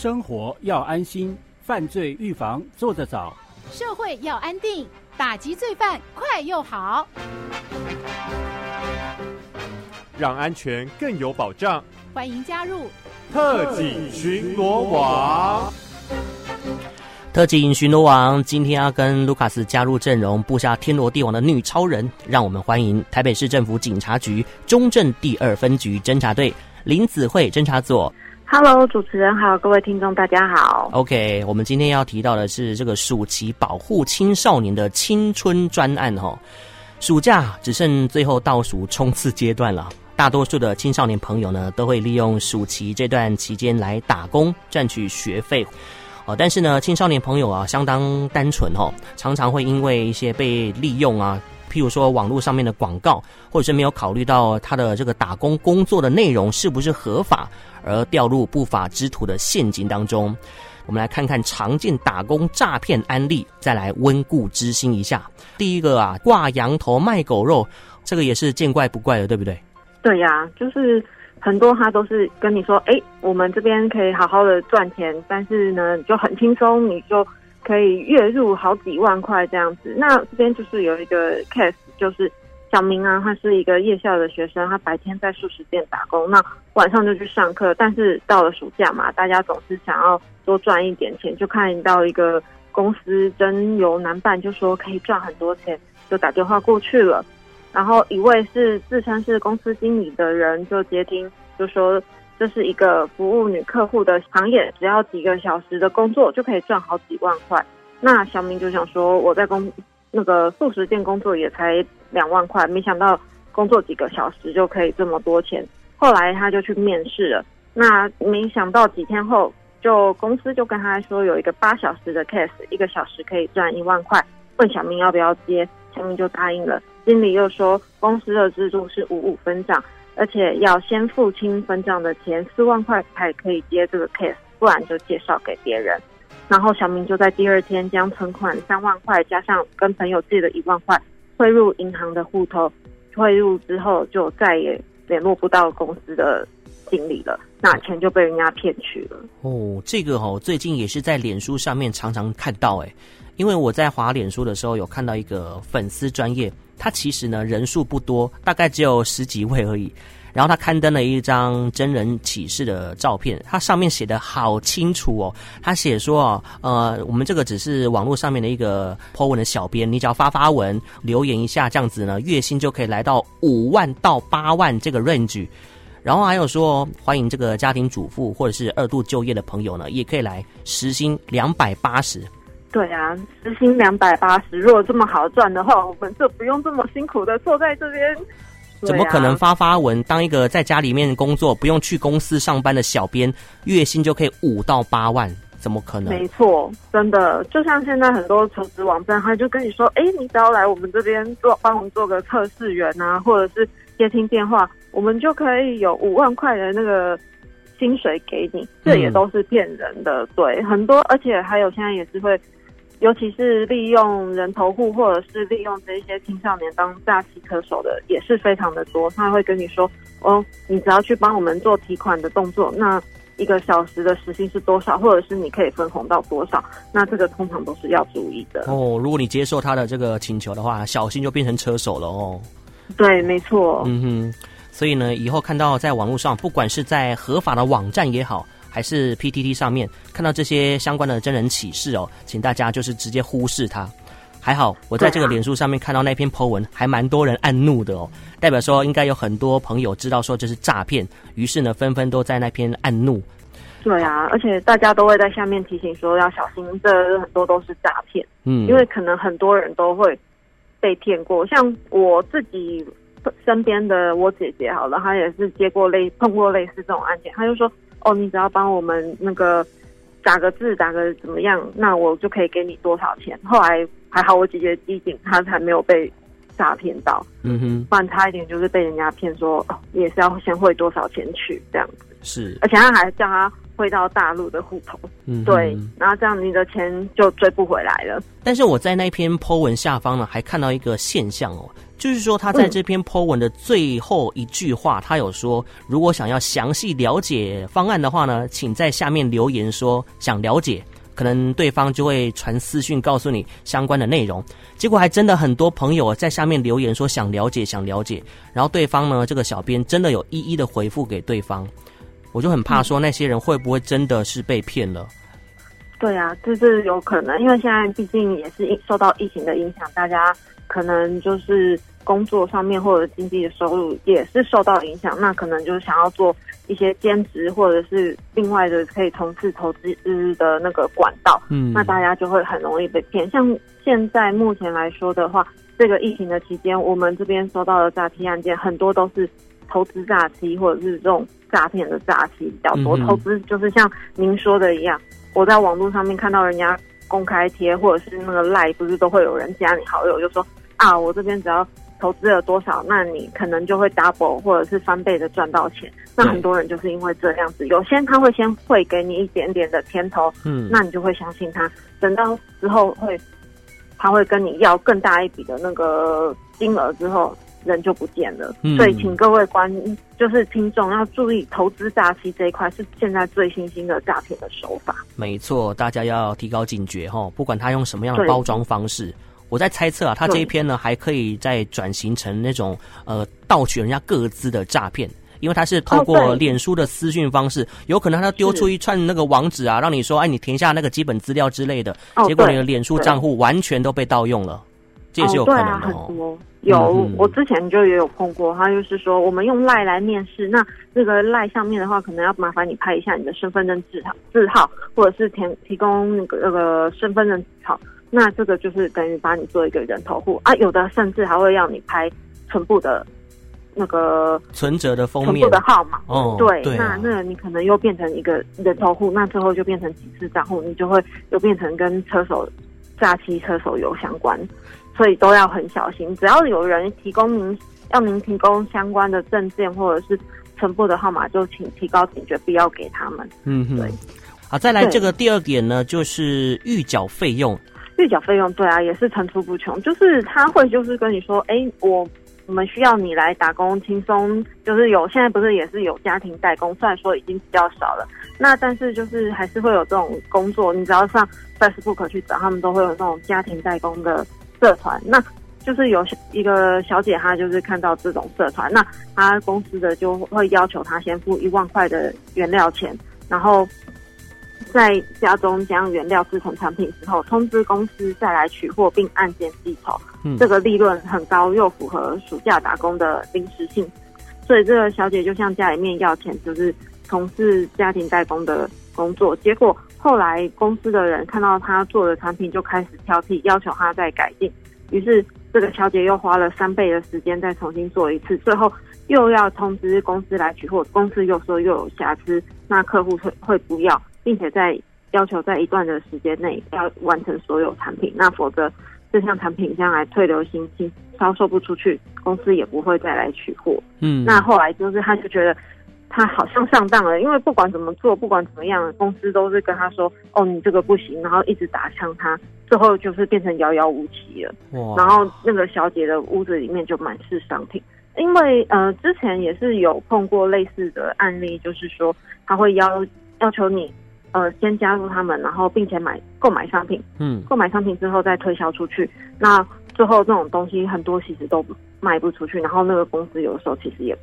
生活要安心，犯罪预防做得早，社会要安定，打击罪犯快又好，让安全更有保障。欢迎加入特警巡逻网。特警巡逻网今天要跟卢卡斯加入阵容，布下天罗地网的女超人。让我们欢迎台北市政府警察局中正第二分局侦查队林子慧侦查佐。Hello，主持人好，各位听众大家好。OK，我们今天要提到的是这个暑期保护青少年的青春专案哈。暑假只剩最后倒数冲刺阶段了，大多数的青少年朋友呢，都会利用暑期这段期间来打工赚取学费。哦，但是呢，青少年朋友啊，相当单纯哦，常常会因为一些被利用啊，譬如说网络上面的广告，或者是没有考虑到他的这个打工工作的内容是不是合法，而掉入不法之徒的陷阱当中。我们来看看常见打工诈骗案例，再来温故知新一下。第一个啊，挂羊头卖狗肉，这个也是见怪不怪的，对不对？对呀，就是。很多他都是跟你说，哎、我们这边可以好好的赚钱，但是呢，就很轻松，你就可以月入好几万块这样子。那这边就是有一个 case，就是小明啊，他是一个夜校的学生，他白天在素食店打工，那晚上就去上课。但是到了暑假嘛，大家总是想要多赚一点钱，就看到一个公司征由男办，就说可以赚很多钱，就打电话过去了。然后一位是自称是公司经理的人就接听，就说这是一个服务女客户的行业，只要几个小时的工作就可以赚好几万块。那小明就想说，我在工那个素食店工作也才两万块，没想到工作几个小时就可以这么多钱。后来他就去面试了，那没想到几天后，就公司就跟他说有一个八小时的 case，一个小时可以赚一万块，问小明要不要接，小明就答应了。经理又说，公司的制度是五五分账，而且要先付清分账的钱四万块才可以接这个 case，不然就介绍给别人。然后小明就在第二天将存款三万块加上跟朋友借的一万块汇入银行的户头，汇入之后就再也联络不到公司的经理了，那钱就被人家骗去了。哦，这个哦，最近也是在脸书上面常常看到，哎，因为我在滑脸书的时候有看到一个粉丝专业。他其实呢，人数不多，大概只有十几位而已。然后他刊登了一张真人启事的照片，他上面写的好清楚哦。他写说哦，呃，我们这个只是网络上面的一个 po 文的小编，你只要发发文留言一下，这样子呢，月薪就可以来到五万到八万这个 range。然后还有说，欢迎这个家庭主妇或者是二度就业的朋友呢，也可以来，时薪两百八十。对啊，时薪两百八十，如果这么好赚的话，我们就不用这么辛苦的坐在这边。怎么可能发发文，当一个在家里面工作，不用去公司上班的小编，月薪就可以五到八万？怎么可能？没错，真的，就像现在很多求职网站，他就跟你说，哎，你只要来我们这边做，帮我们做个测试员啊，或者是接听电话，我们就可以有五万块的那个薪水给你。这也都是骗人的，嗯、对，很多，而且还有现在也是会。尤其是利用人头户或者是利用这些青少年当诈欺车手的也是非常的多。他会跟你说：“哦，你只要去帮我们做提款的动作，那一个小时的时薪是多少，或者是你可以分红到多少？那这个通常都是要注意的哦。如果你接受他的这个请求的话，小心就变成车手了哦。对，没错。嗯哼，所以呢，以后看到在网络上，不管是在合法的网站也好。还是 PTT 上面看到这些相关的真人启示哦，请大家就是直接忽视它。还好我在这个脸书上面看到那篇 po 文，还蛮多人按怒的哦，代表说应该有很多朋友知道说这是诈骗，于是呢纷纷都在那篇按怒。对啊，而且大家都会在下面提醒说要小心，这很多都是诈骗。嗯，因为可能很多人都会被骗过，像我自己身边的我姐姐好了，她也是接过类碰过类似这种案件，她就说。哦，你只要帮我们那个打个字，打个怎么样，那我就可以给你多少钱。后来还好，我姐姐机警，她才没有被诈骗到。嗯哼，不然差一点就是被人家骗说，哦，也是要先汇多少钱去这样子。是，而且他还叫他汇到大陆的户头。嗯，对，然后这样你的钱就追不回来了。但是我在那篇 po 文下方呢，还看到一个现象哦。就是说，他在这篇 po 文的最后一句话，他有说，如果想要详细了解方案的话呢，请在下面留言说想了解，可能对方就会传私讯告诉你相关的内容。结果还真的很多朋友在下面留言说想了解，想了解，然后对方呢，这个小编真的有一一的回复给对方，我就很怕说那些人会不会真的是被骗了。对啊，这是有可能，因为现在毕竟也是受到疫情的影响，大家可能就是工作上面或者经济的收入也是受到影响，那可能就是想要做一些兼职或者是另外的可以从事投资的那个管道，嗯，那大家就会很容易被骗。像现在目前来说的话，这个疫情的期间，我们这边收到的诈骗案件很多都是投资诈欺或者是这种诈骗的诈欺比较多，嗯、投资就是像您说的一样。我在网络上面看到人家公开贴，或者是那个赖，不是都会有人加你好友，就说啊，我这边只要投资了多少，那你可能就会 double 或者是翻倍的赚到钱。那很多人就是因为这样子，有些人他会先会给你一点点的甜头，嗯，那你就会相信他。等到之后会，他会跟你要更大一笔的那个金额之后。人就不见了，嗯、所以请各位观就是听众要注意，投资诈欺这一块是现在最新兴的诈骗的手法。没错，大家要提高警觉哈，不管他用什么样的包装方式，我在猜测啊，他这一篇呢还可以再转型成那种呃盗取人家各自的诈骗，因为他是透过脸书的私讯方式，有可能他丢出一串那个网址啊，让你说哎，你填下那个基本资料之类的，结果你的脸书账户完全都被盗用了。这也是有可能的哦。哦，对啊，很多有，嗯、我之前就也有碰过，他就是说我们用赖来面试，那这个赖上面的话，可能要麻烦你拍一下你的身份证字号字号，或者是填提供那个那个身份证字号，那这个就是等于把你做一个人头户啊，有的甚至还会要你拍存部的那个存折的封面，存簿的号码。哦，对，对啊、那那你可能又变成一个人头户，那最后就变成几次账户，你就会又变成跟车手假期车手有相关。所以都要很小心，只要有人提供您要您提供相关的证件或者是存部的号码，就请提高警觉，不要给他们。嗯哼，对。好，再来这个第二点呢，就是预缴费用。预缴费用，对啊，也是层出不穷。就是他会就是跟你说，哎，我我们需要你来打工，轻松。就是有现在不是也是有家庭代工，虽然说已经比较少了，那但是就是还是会有这种工作。你只要上 Facebook 去找，他们都会有那种家庭代工的。社团，那就是有一个小姐，她就是看到这种社团，那她公司的就会要求她先付一万块的原料钱，然后在家中将原料制成产品之后，通知公司再来取货并按件计酬，嗯、这个利润很高，又符合暑假打工的临时性，所以这个小姐就向家里面要钱，就是从事家庭代工的工作，结果。后来公司的人看到她做的产品，就开始挑剔，要求她再改进。于是这个小姐又花了三倍的时间再重新做一次，最后又要通知公司来取货，公司又说又有瑕疵，那客户会会不要，并且在要求在一段的时间内要完成所有产品，那否则这项产品将来退流行性，销售不出去，公司也不会再来取货。嗯，那后来就是他就觉得。他好像上当了，因为不管怎么做，不管怎么样，公司都是跟他说：“哦，你这个不行。”然后一直打枪他，最后就是变成遥遥无期了。哇然后那个小姐的屋子里面就满是商品，因为呃之前也是有碰过类似的案例，就是说他会要要求你呃先加入他们，然后并且买购买商品，嗯，购买商品之后再推销出去。那最后这种东西很多其实都卖不出去，然后那个公司有的时候其实也。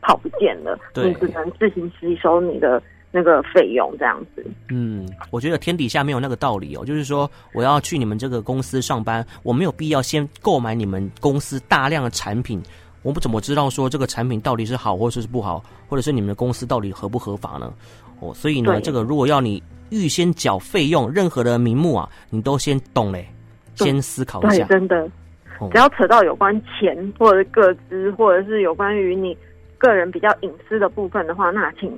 跑不见了，对你只能自行吸收你的那个费用，这样子。嗯，我觉得天底下没有那个道理哦。就是说，我要去你们这个公司上班，我没有必要先购买你们公司大量的产品。我们怎么知道说这个产品到底是好或者是不好，或者是你们的公司到底合不合法呢？哦，所以呢，对这个如果要你预先缴费用，任何的名目啊，你都先懂嘞，先思考一下。真的，只要扯到有关钱或者是个资，或者是有关于你。个人比较隐私的部分的话，那请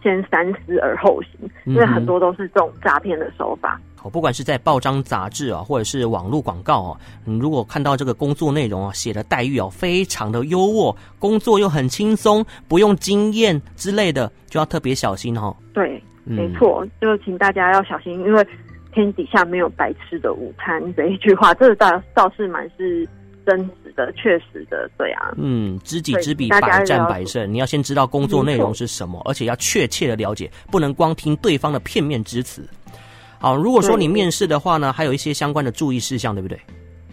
先三思而后行，因为很多都是这种诈骗的手法。不管是在报章杂志啊，或者是网络广告啊，你如果看到这个工作内容啊，写的待遇哦、啊，非常的优渥，工作又很轻松，不用经验之类的，就要特别小心、哦。对，没错，就请大家要小心，因为天底下没有白吃的午餐这一句话，这个倒倒是蛮是。真实的、确实的，对啊。嗯，知己知彼，百战百胜。你要先知道工作内容是什么，而且要确切的了解，不能光听对方的片面之词。好，如果说你面试的话呢，还有一些相关的注意事项，对不对？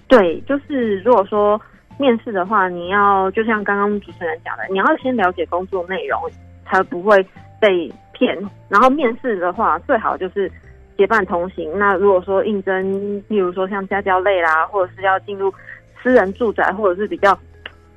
对，就是如果说面试的话，你要就像刚刚主持人讲的，你要先了解工作内容，才不会被骗。然后面试的话，最好就是结伴同行。那如果说应征，例如说像家教类啦，或者是要进入私人住宅，或者是比较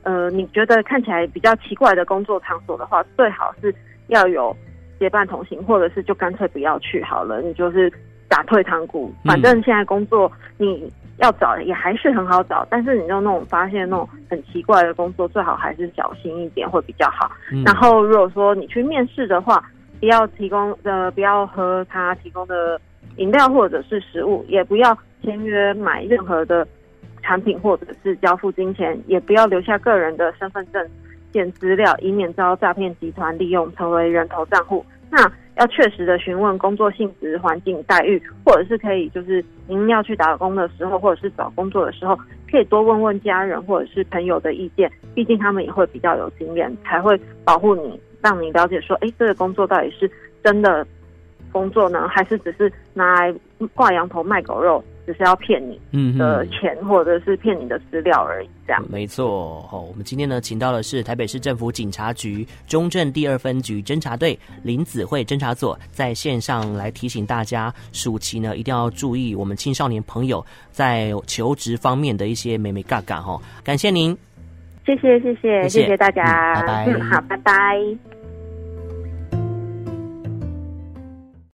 呃你觉得看起来比较奇怪的工作场所的话，最好是要有结伴同行，或者是就干脆不要去好了。你就是打退堂鼓，反正现在工作你。要找也还是很好找，但是你就那种发现那种很奇怪的工作，最好还是小心一点会比较好。嗯、然后如果说你去面试的话，不要提供呃不要喝他提供的饮料或者是食物，也不要签约买任何的产品或者是交付金钱，也不要留下个人的身份证件资料，以免遭诈骗集团利用成为人头账户。那要确实的询问工作性质、环境、待遇，或者是可以就是您要去打工的时候，或者是找工作的时候，可以多问问家人或者是朋友的意见，毕竟他们也会比较有经验，才会保护你，让你了解说，哎，这个工作到底是真的工作呢，还是只是拿来挂羊头卖狗肉？只是要骗你的钱，或者是骗你的资料而已，这样。嗯、没错，好，我们今天呢，请到的是台北市政府警察局中正第二分局侦查队林子慧侦查所，在线上来提醒大家，暑期呢一定要注意我们青少年朋友在求职方面的一些美美嘎嘎哈。感谢您，谢谢谢谢谢谢大家，嗯、拜拜，嗯，好，拜拜。